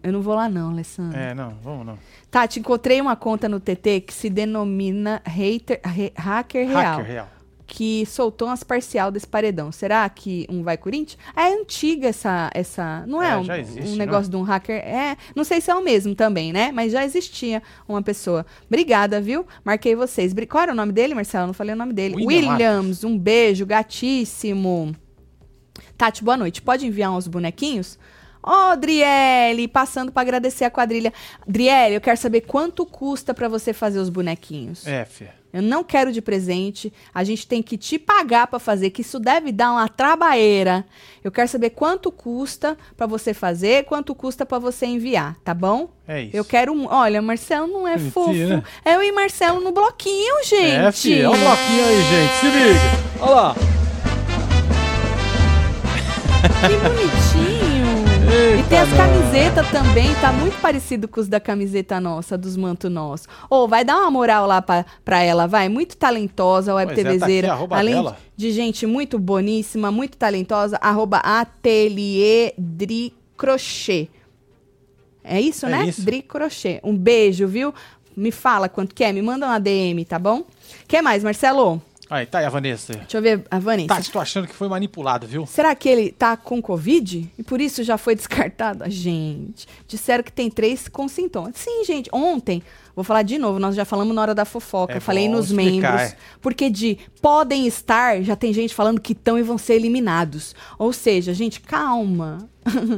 Eu não vou lá não, Alessandra. é, não, vamos não. Tati, encontrei uma conta no TT que se denomina hater, re- hacker real. Hacker real. Que soltou umas parcial desse paredão. Será que um vai Corinthians? É antiga essa. essa não é, É, um, existe, um não negócio de um hacker. É, não sei se é o mesmo também, né? Mas já existia uma pessoa. Obrigada, viu? Marquei vocês. Qual era o nome dele, Marcelo? Não falei o nome dele. William Williams, um beijo, gatíssimo. Tati, boa noite. Pode enviar uns bonequinhos? Ó, Driele, passando pra agradecer a quadrilha. Driele, eu quero saber quanto custa pra você fazer os bonequinhos. É, filha. Eu não quero de presente. A gente tem que te pagar pra fazer, que isso deve dar uma trabalheira. Eu quero saber quanto custa pra você fazer, quanto custa pra você enviar, tá bom? É isso. Eu quero um. Olha, Marcelo não é Mentira. fofo. É eu e Marcelo no bloquinho, gente. É, filha. Olha o bloquinho aí, gente. Se liga. Olha lá. Que bonitinho. E tem as camisetas também, tá muito parecido com os da camiseta nossa, dos mantos nossos. Ô, vai dar uma moral lá pra, pra ela, vai. Muito talentosa, web Pois é, tá aqui TVzeira. Além dela. de gente muito boníssima, muito talentosa, arroba ateliê Dri Crochê. É isso, É né? isso. Dri Crochê. Um beijo, viu? Me fala quanto quer, me manda uma DM, tá bom? Quer mais, Marcelo? Aí, tá aí a Vanessa. Deixa eu ver a Vanessa. Tati, tô achando que foi manipulado, viu? Será que ele tá com Covid? E por isso já foi descartado? Ah, Gente, disseram que tem três com sintomas. Sim, gente, ontem, vou falar de novo, nós já falamos na hora da fofoca, É, falei nos explicar, membros. é. Porque de podem estar, já tem gente falando que estão e vão ser eliminados. Ou seja, gente, calma.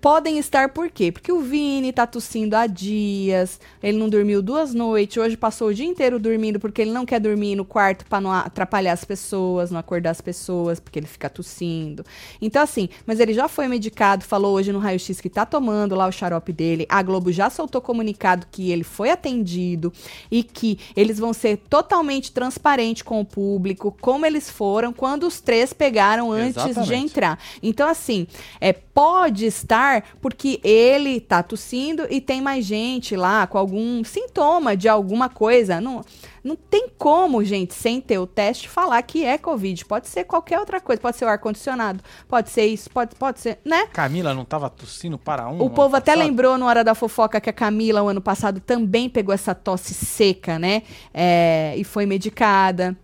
Podem estar por quê? Porque o Vini tá tossindo há dias, ele não dormiu duas noites, hoje passou o dia inteiro dormindo porque ele não quer dormir no quarto para não atrapalhar as pessoas, não acordar as pessoas, porque ele fica tossindo. Então assim, mas ele já foi medicado, falou hoje no raio-x que tá tomando lá o xarope dele. A Globo já soltou comunicado que ele foi atendido e que eles vão ser totalmente transparentes com o público, como eles foram quando os três pegaram antes de Exatamente. entrar. Então, assim, é, pode estar porque ele tá tossindo e tem mais gente lá com algum sintoma de alguma coisa. Não, não tem como, gente, sem ter o teste, falar que é Covid. Pode ser qualquer outra coisa. Pode ser o ar-condicionado, pode ser isso, pode, pode ser, né? Camila não tava tossindo para um. O povo até passado? lembrou na hora da fofoca que a Camila, o ano passado, também pegou essa tosse seca, né? É, e foi medicada.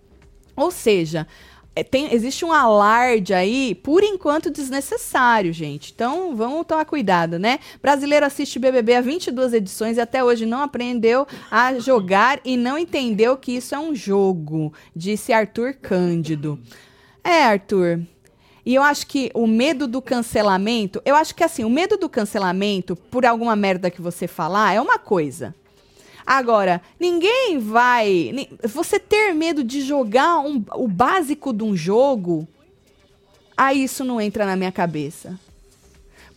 Ou seja, é, tem- existe um alarde aí, por enquanto, desnecessário, gente. Então, vamos tomar cuidado, né? Brasileiro assiste BBB há 22 edições e até hoje não aprendeu a jogar e não entendeu que isso é um jogo, disse Arthur Cândido. É, Arthur. E eu acho que o medo do cancelamento, eu acho que assim, o medo do cancelamento por alguma merda que você falar é uma coisa. Agora, ninguém vai. Você ter medo de jogar um- o básico de um jogo, aí isso não entra na minha cabeça.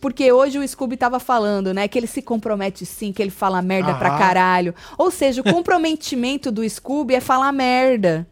Porque hoje o Scooby tava falando, né? Que ele se compromete sim, que ele fala merda pra Aham. caralho. Ou seja, o comprometimento do Scooby é falar merda.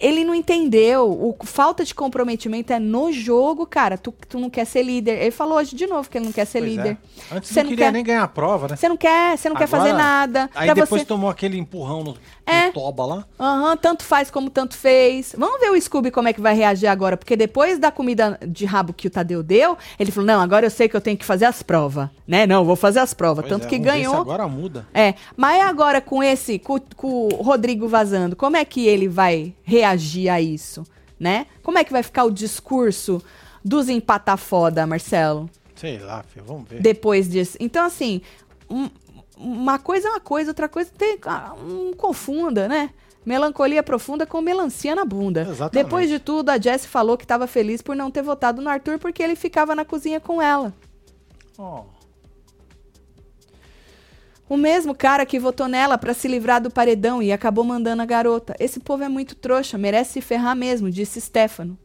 Ele não entendeu. O falta de comprometimento é no jogo, cara. Tu, tu não quer ser líder. Ele falou hoje de novo que ele não quer ser Pois é. líder. Antes Você não não queria quer- nem ganhar a prova, né? Você não quer, você não quer fazer Agora- nada. Aí Pra depois você... tomou aquele empurrão no, É. toba lá. Aham, tanto faz como tanto fez. Vamos ver o Scooby como é que vai reagir agora. Porque depois da comida de rabo que o Tadeu deu, ele falou: não, agora eu sei que eu tenho que fazer as provas. Né? Não, vou fazer as provas. Pois tanto é, que ganhou. agora muda. É, mas agora com esse, com, com o Rodrigo vazando, como é que ele vai reagir a isso, né? Como é que vai ficar o discurso dos empata foda, Marcelo? Sei lá, filho, vamos ver. depois disso. Então, assim, um- uma coisa é uma coisa, outra coisa tem. ah, Não confunda, né? Melancolia profunda com melancia na bunda. Exatamente. Depois de tudo, a Jessie falou que estava feliz por não ter votado no Arthur porque ele ficava na cozinha com ela. Ó, O mesmo cara que votou nela pra se livrar do paredão e acabou mandando a garota. Esse povo é muito trouxa, merece se ferrar mesmo, disse Stefano.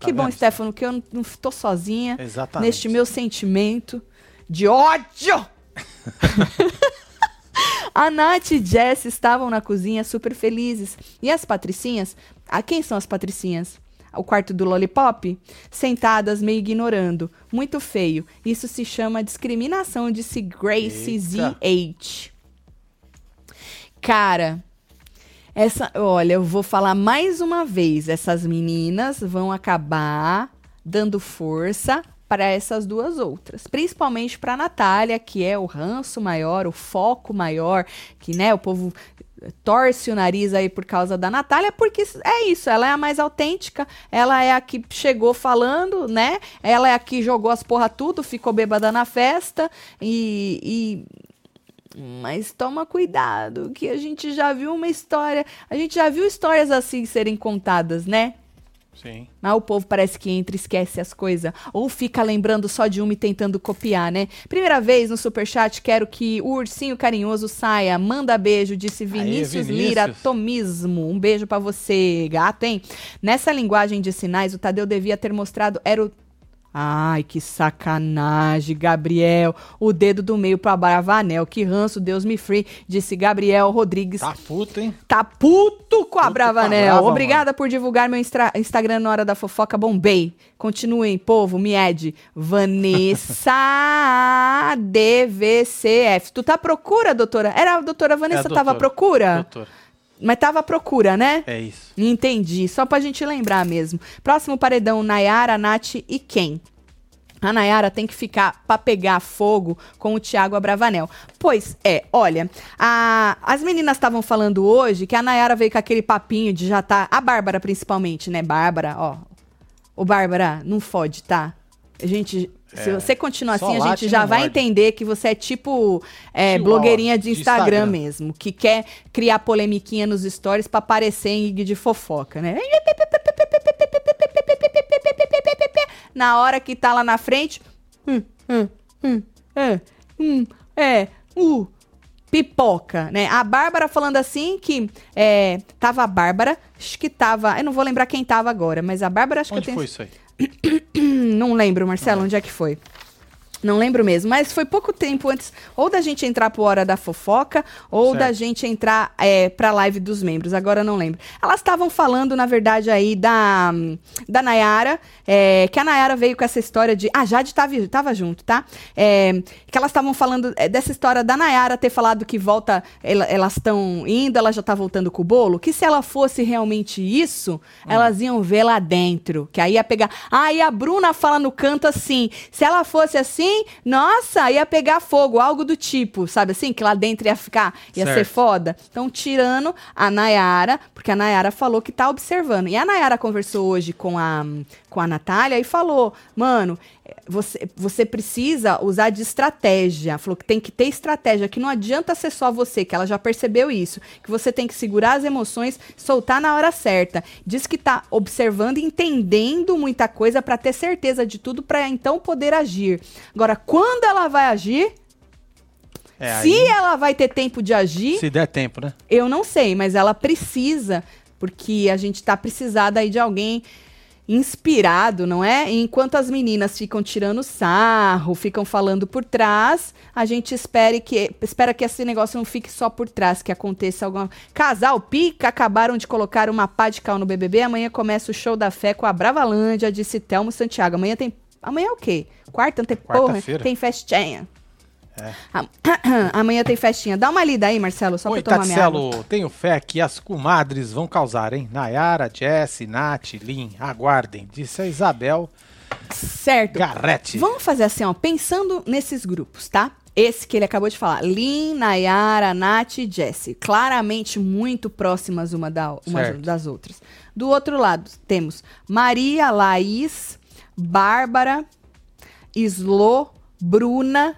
que bom? Stefano, que eu não, não tô sozinha Exatamente. neste meu sentimento de ódio. a Nath e Jess estavam na cozinha super felizes. E as patricinhas? Ah, quem são as patricinhas? O quarto do Lollipop? Sentadas, meio ignorando. Muito feio. Isso se chama discriminação, disse Grace. ZH. Cara, essa, olha, eu vou falar mais uma vez. Essas meninas vão acabar dando força para essas duas outras, principalmente para Natália, que é o ranço maior, o foco maior, que né, o povo torce o nariz aí por causa da Natália, porque é isso, ela é a mais autêntica, ela é a que chegou falando, né? Ela é a que jogou as porra tudo, ficou bêbada na festa e- e mas toma cuidado, que a gente já viu uma história. A gente já viu histórias assim serem contadas, né? Sim. Mas o povo parece que entra e esquece as coisas. Ou fica lembrando só de uma e tentando copiar, né? Primeira vez no Superchat, quero que o ursinho carinhoso saia. Manda beijo, disse Vinícius, Vinícius. Lira Tomismo. Um beijo pra você, gato, hein? Nessa linguagem de sinais, o Tadeu devia ter mostrado. Era o. Ai, que sacanagem, Gabriel. O dedo do meio pra Bravanel. Que ranço, Deus me free, disse Gabriel Rodrigues. Tá puto, hein? Tá puto com a Puto Bravanel. Brava, Obrigada por divulgar meu Instagram na hora da fofoca. Bombei. Continuem, povo. Mied. Vanessa DVCF. Tu tá à procura, doutora? Era a doutora Vanessa É a tava à doutora. procura? Doutor. Mas tava à procura, né? É isso. Entendi. Só pra gente lembrar mesmo. Próximo paredão, Nayara, Nath e quem? A Nayara tem que ficar pra pegar fogo com o Thiago Abravanel. Pois é, olha, a- as meninas estavam falando hoje que a Nayara veio com aquele papinho de já tá. A Bárbara, principalmente, né? Bárbara, ó. Ô, Bárbara, não fode, tá? A gente. Se É, você continuar só assim, a gente já vai morde. entender que você é tipo é, blogueirinha de de Instagram, Instagram. mesmo, que quer criar polemiquinha nos stories pra aparecer em de fofoca, né? Na hora que tá lá na frente, hum, hum, hum, é, hum, é, uh, pipoca, né? A Bárbara falando assim que é, tava a Bárbara, acho que tava, eu não vou lembrar quem tava agora, mas a Bárbara acho Onde que eu tenho foi isso aí? Não lembro, Marcelo, onde é que foi? Não lembro mesmo, mas foi pouco tempo antes ou da gente entrar pro Hora da Fofoca ou Certo. da gente entrar é, pra live dos membros, agora não lembro. Elas estavam falando, na verdade, aí da, da Nayara, é, que a Nayara veio com essa história de. Ah, Jade tava, tava junto, tá? É, que elas estavam falando é, dessa história da Nayara ter falado que volta, ela- elas estão indo, ela já tá voltando com o bolo, que se ela fosse realmente isso, elas iam ver lá dentro, que aí ia pegar. Ah, e a Bruna fala no canto assim, se ela fosse assim, nossa, ia pegar fogo, algo do tipo, sabe assim, que lá dentro ia ficar, ia ser Certo. foda. Então, tirando a Nayara, porque a Nayara falou que tá observando. E a Nayara conversou hoje com a, com a Natália e falou: mano, você, você precisa usar de estratégia. Falou que tem que ter estratégia, que não adianta ser só você, que ela já percebeu isso. Que você tem que segurar as emoções, soltar na hora certa. Diz que tá observando, entendendo muita coisa pra ter certeza de tudo, pra então poder agir. Agora, quando ela vai agir, É, se aí, ela vai ter tempo de agir, se der tempo, né? eu não sei, mas ela precisa, porque a gente tá precisada aí de alguém inspirado, não é? Enquanto as meninas ficam tirando sarro, ficam falando por trás, a gente espere que, espera que esse negócio não fique só por trás, que aconteça alguma... Casal Pica acabaram de colocar uma pá de cal no BBB, amanhã começa o show da fé com a Bravalândia, disse Telmo Santiago. Amanhã tem... Amanhã é o quê? Quarta? Tem, porra, tem festinha. É. Am- Amanhã tem festinha. Dá uma lida aí, Marcelo, só Oi, pra eu tomar minha água. Tatselo, tenho fé que as comadres vão causar, hein? Nayara, Jess, Nath, Lin, aguardem, disse a Isabel Certo. Garrete. Vamos fazer assim, ó, pensando nesses grupos, tá? Esse que ele acabou de falar, Lin, Nayara, Nath e Jessie, claramente muito próximas uma, da, uma Certo. das outras. Do outro lado, temos Maria, Laís, Bárbara Slo, Bruna.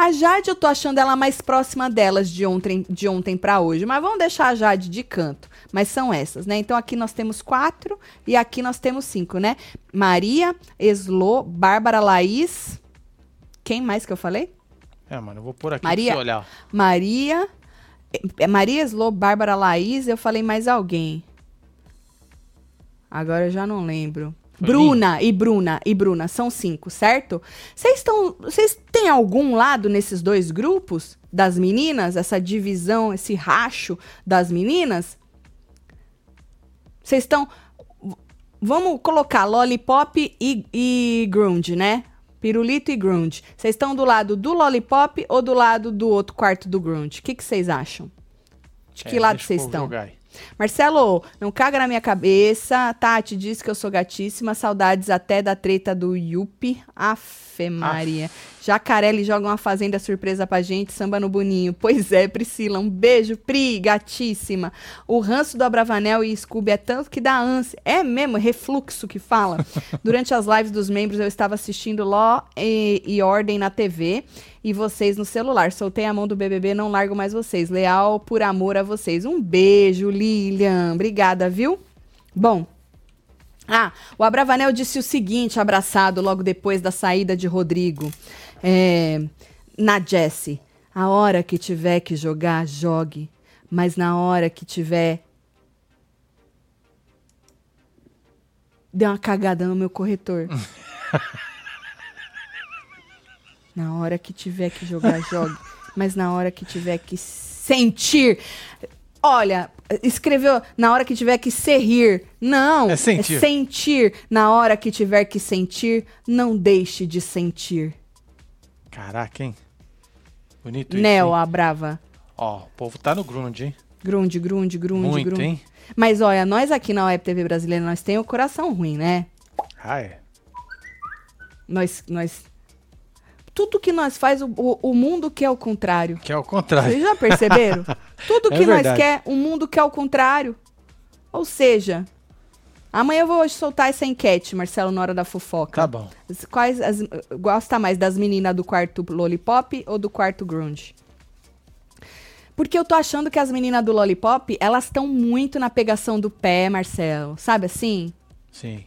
A Jade, eu tô achando ela mais próxima delas de ontem, de ontem para hoje. Mas vamos deixar a Jade de canto. Mas são essas, né? Então aqui nós temos quatro e aqui nós temos cinco, né? Maria, Eslo, Bárbara, Laís. Quem mais que eu falei? É, mano, eu vou pôr aqui Maria- pra você olhar. Maria. é Maria Eslo, Bárbara Laís, eu falei mais alguém. Agora eu já não lembro. Bruna e Bruna e Bruna, são cinco, certo? Vocês estão. Vocês têm algum lado nesses dois grupos das meninas? Essa divisão, esse racho das meninas? Vocês estão. Vamos colocar lollipop e, e grunge, né? Pirulito e grunge. Vocês estão do lado do lollipop ou do lado do outro quarto do grunge? O que vocês acham? De que É, lado vocês estão? jogar. Marcelo, não caga na minha cabeça. Tati disse que eu sou gatíssima. Saudades até da treta do Yupi. Afe Maria. Jacarelli joga uma fazenda surpresa pra gente. Samba no Boninho. Pois é, Priscila. Um beijo, Pri. Gatíssima. O ranço do Abravanel e Scooby é tanto que dá ânsia. É mesmo, refluxo que fala. Durante as lives dos membros, eu estava assistindo Law e, e Ordem na TV e vocês no celular. Soltei a mão do BBB, não largo mais vocês. Leal por amor a vocês. Um beijo, Lilian. Obrigada, viu? Bom. Ah, o Abravanel disse o seguinte, abraçado logo depois da saída de Rodrigo. É, na Jessie. A hora que tiver que jogar, jogue. Mas na hora que tiver. Deu uma cagada no meu corretor. Na hora que tiver que jogar, jogue. Mas na hora que tiver que sentir. Olha, escreveu na hora que tiver que se rir. Não. É sentir. sentir. Na hora que tiver que sentir, não deixe de sentir. Caraca, hein? Bonito isso, Neo, hein? a brava. Ó, o povo tá no grunge, hein? Grunde, grunde, grunde, Muito, grunde. hein? Mas olha, nós aqui na Web TV Brasileira, nós temos o coração ruim, né? Ah, é. Nós, nós... Tudo que nós faz, o, o, mundo quer o contrário. Que é o contrário. Vocês já perceberam? Tudo É que nós verdade. quer, o mundo quer o contrário. Ou seja, amanhã eu vou soltar essa enquete, Marcelo, na hora da fofoca. Tá bom. Quais as, gosta mais das meninas do quarto Lollipop ou do quarto Grunge? Porque eu tô achando que as meninas do Lollipop, elas estão muito na pegação do pé, Marcelo. Sabe assim? Sim.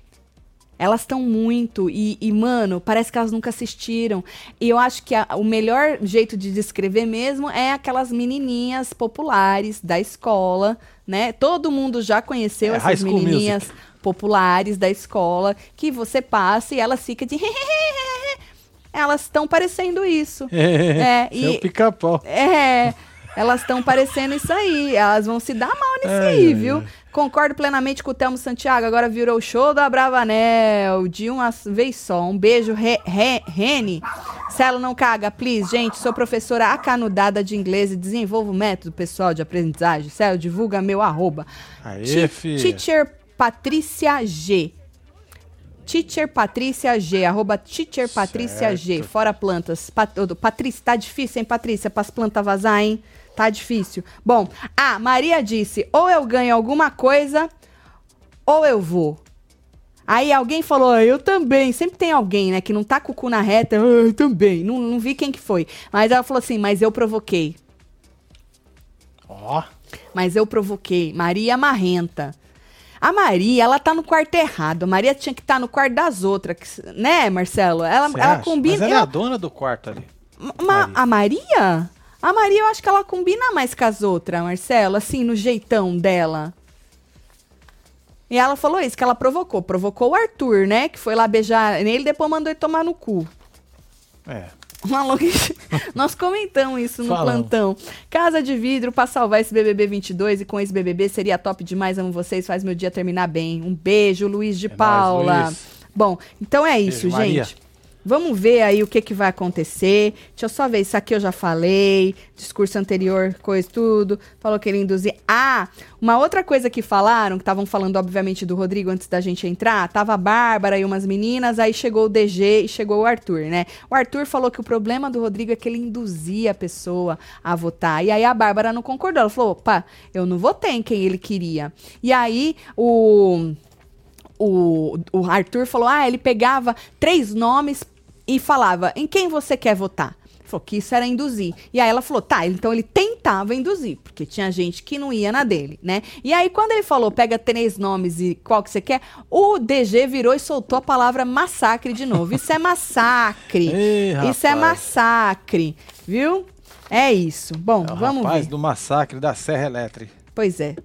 Elas estão muito. E, e, mano, parece que elas nunca assistiram. E eu acho que a- o melhor jeito de descrever mesmo é aquelas menininhas populares da escola, né? Todo mundo já conheceu É, essas menininhas populares da escola que você passa e elas ficam de. elas estão parecendo isso. É, e- é o pica-pau. É, elas estão parecendo isso aí. Elas vão se dar mal nisso aí, viu? Concordo plenamente com o Telmo Santiago. Agora virou o show da Bravanel. De uma vez só. Um beijo, Re, Re- Rene. Celo não caga, please. Gente, sou professora acanudada de inglês e desenvolvo método pessoal de aprendizagem. Celo, divulga meu arroba. Aê, filha. Teacher Patrícia G. Teacher Patrícia G, arroba Teacher Patrícia G, fora plantas. Pat, Patrícia, tá difícil, hein, Patrícia, para as plantas vazar, hein? Tá difícil. Bom, ah, Maria disse, ou eu ganho alguma coisa, ou eu vou. Aí alguém falou, ah, eu também. Sempre tem alguém, né, que não tá com o cu na reta, ah, eu também. Não, não vi quem que foi. Mas ela falou assim, mas eu provoquei. Ó, Mas eu provoquei. Maria Marrenta. A Maria, ela tá no quarto errado. A Maria tinha que estar no quarto das outras, né, Marcelo? Ela, você ela acha? combina. Mas ela é a dona do quarto ali. Ma- Maria. A Maria? A Maria, eu acho que ela combina mais com as outras, Marcelo, assim, no jeitão dela. E ela falou isso, que ela provocou. Provocou o Arthur, né? Que foi lá beijar nele, depois mandou ele tomar no cu. É. Nós comentamos isso no Falamos. plantão. Casa de vidro pra salvar esse BBB 22 e com esse BBB seria top demais. Amo vocês, faz meu dia terminar bem. Um beijo, Luiz de É nóis, Paula. Luiz. Bom, então é isso, Beijo, Maria. Vamos ver aí o que, que vai acontecer. Deixa eu só ver. Isso aqui eu já falei. Discurso anterior, coisa tudo. Falou que ele induzia. Ah, uma outra coisa que falaram, que estavam falando, obviamente, do Rodrigo antes da gente entrar. Tava a Bárbara e umas meninas. Aí chegou o DG e chegou o Arthur, né? O Arthur falou que o problema do Rodrigo é que ele induzia a pessoa a votar. E aí a Bárbara não concordou. Ela falou: opa, eu não votei em quem ele queria. E aí o o, o Arthur falou: ah, ele pegava três nomes e falava: em quem você quer votar? Falou que isso era induzir. E aí ela falou, tá, então ele tentava induzir, porque tinha gente que não ia na dele, né? E aí quando ele falou, pega três nomes e qual que você quer, o DG virou e soltou a palavra massacre de novo. Isso é massacre. Ei, isso é massacre, viu? É isso. Bom, É vamos rapaz ver. do massacre da Serra Elétrica. Pois é.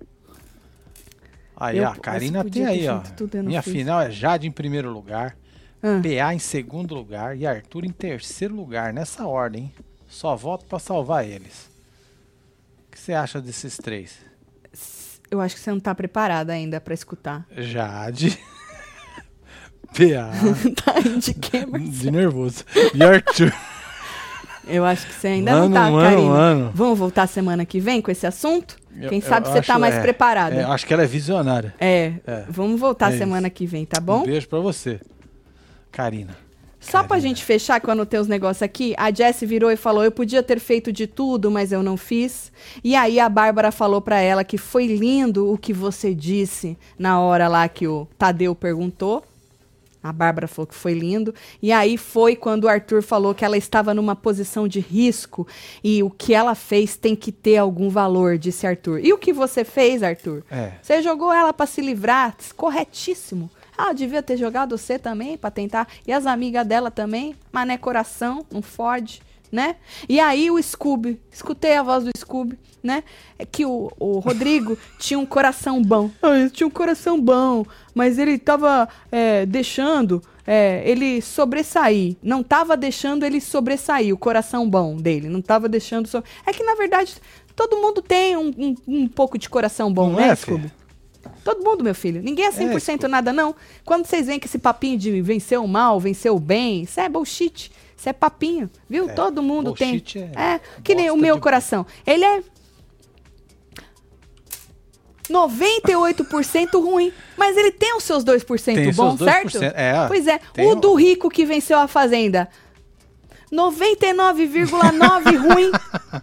Aí, Eu- a Karina tem aí, ó. Minha fiz. final é Jade em primeiro lugar, Ah. PA em segundo lugar e Arthur em terceiro lugar, nessa ordem. Só voto pra salvar eles. O que você acha desses três? Eu acho que você não tá preparada ainda pra escutar. Jade. PA. tá de quê, Marcelo? de nervoso. E Arthur. Eu acho que você ainda Mano, não tá, mano, Karina. mano. Vamos voltar semana que vem com esse assunto? Eu- Quem eu sabe você tá acho- mais é, preparada. é, eu acho que ela é visionária. É, É. vamos voltar É semana que vem, tá Um bom? beijo pra você, Karina. Só pra Karina. gente fechar, que eu anotei os negócios aqui, a Jessie virou e falou: Eu podia ter feito de tudo, mas eu não fiz. E aí a Bárbara falou pra ela que foi lindo o que você disse na hora lá que o Tadeu perguntou. A Bárbara falou que foi lindo. E aí foi quando o Arthur falou que ela estava numa posição de risco e o que ela fez tem que ter algum valor, disse Arthur. E o que você fez, Arthur? É. Você jogou ela pra se livrar, corretíssimo. Ah, devia ter jogado você também pra tentar. E as amigas dela também, mas não é coração, não fode, né? E aí o Scooby, escutei a voz do Scooby, né? É que o, o Rodrigo tinha um coração bom. Ah, ele tinha um coração bom, mas ele tava é, deixando é, ele sobressair. Não tava deixando ele sobressair, o coração bom dele. Não tava deixando. So... É que, na verdade, todo mundo tem um, um, um pouco de coração bom, Não né, é, Scooby? Todo mundo, meu filho. Ninguém é 100% Scooby. nada, não. Quando vocês veem que esse papinho de vencer o mal, vencer o bem, isso é bullshit. Isso é papinho, viu? É, Todo mundo tem. é É, que nem o meu de- coração. Ele é 98% ruim, mas ele tem os seus 2% Tem bom, seus 2%, certo? é, pois é. O um- do rico que venceu a fazenda. 99,9 ruim,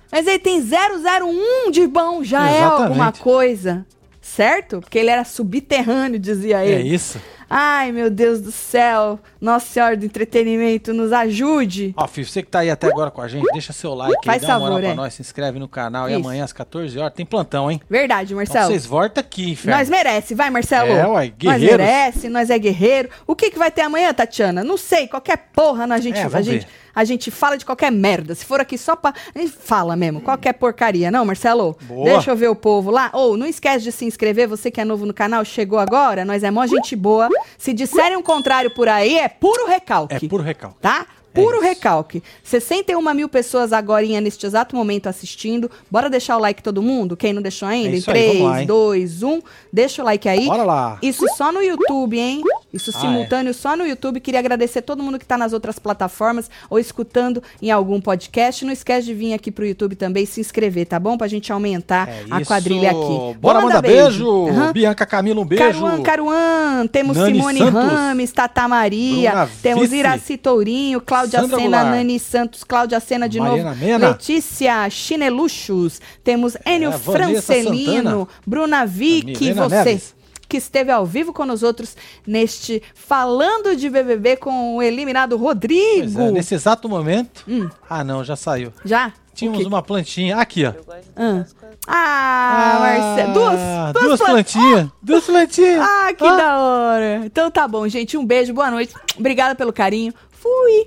mas ele tem 001 de bom, já é Exatamente. alguma coisa. Certo? Porque ele era subterrâneo, dizia É ele. isso. Ai, meu Deus do céu. Nossa Senhora do Entretenimento, nos ajude. Ó, filho, você que tá aí até agora com a gente, deixa seu like aí, Faz dá uma moral favor, pra é. nós, se inscreve no canal. E Isso. amanhã às 14 horas tem plantão, hein? Verdade, Então Marcelo. vocês voltam aqui, inferno. Nós merece, vai, Marcelo. É, Nós guerreiros. merece, nós é guerreiro. O que, que vai ter amanhã, Tatiana? Não sei, qualquer porra a gente, É, a gente, ver. a gente fala de qualquer merda. Se for aqui só pra. A gente fala mesmo, qualquer porcaria, não, Marcelo? Boa. Deixa eu ver o povo lá. Ou não esquece de se inscrever, você que é novo no canal, chegou agora, nós é mó gente boa. Se disserem o contrário por aí, é puro recalque. É puro recalque. Tá? Puro isso. recalque. 61 mil pessoas agora neste exato momento assistindo. Bora deixar o like todo mundo? Quem não deixou ainda? É em isso aí, 3, vamos lá, hein? 2, 1. Deixa o like aí. Bora lá. Isso só no YouTube, hein? Isso Ah, simultâneo só no YouTube. Queria agradecer todo mundo que tá nas outras plataformas ou escutando em algum podcast. Não esquece de vir aqui pro YouTube também e se inscrever, tá bom? Pra gente aumentar É a quadrilha aqui. Bora mandar beijo. Aham. Bianca Camila, um beijo. Caruan, Caruan, temos Nani Simone Santos. Rames, Tata Maria, Bruna temos Vice. Iraci Tourinho, Cláudia Sandra Sena, Goulart. Nani Santos, Cláudia Sena de Mariana novo, Mena. Letícia Chineluxos, temos Enio É, Francelino, Santana. Bruna Vick, Milena você Neves. que esteve ao vivo com nós outros neste Falando de BBB com o eliminado Rodrigo. é, nesse exato momento. Hum. Ah, não, já saiu. Já? Tínhamos uma plantinha. Aqui, ó. Ah, ah Marcelo. Duas, duas, duas plant- plantinhas. Duas plantinhas. Ah, que da hora. Então tá bom, gente. Um beijo, boa noite. Obrigada pelo carinho. Fui.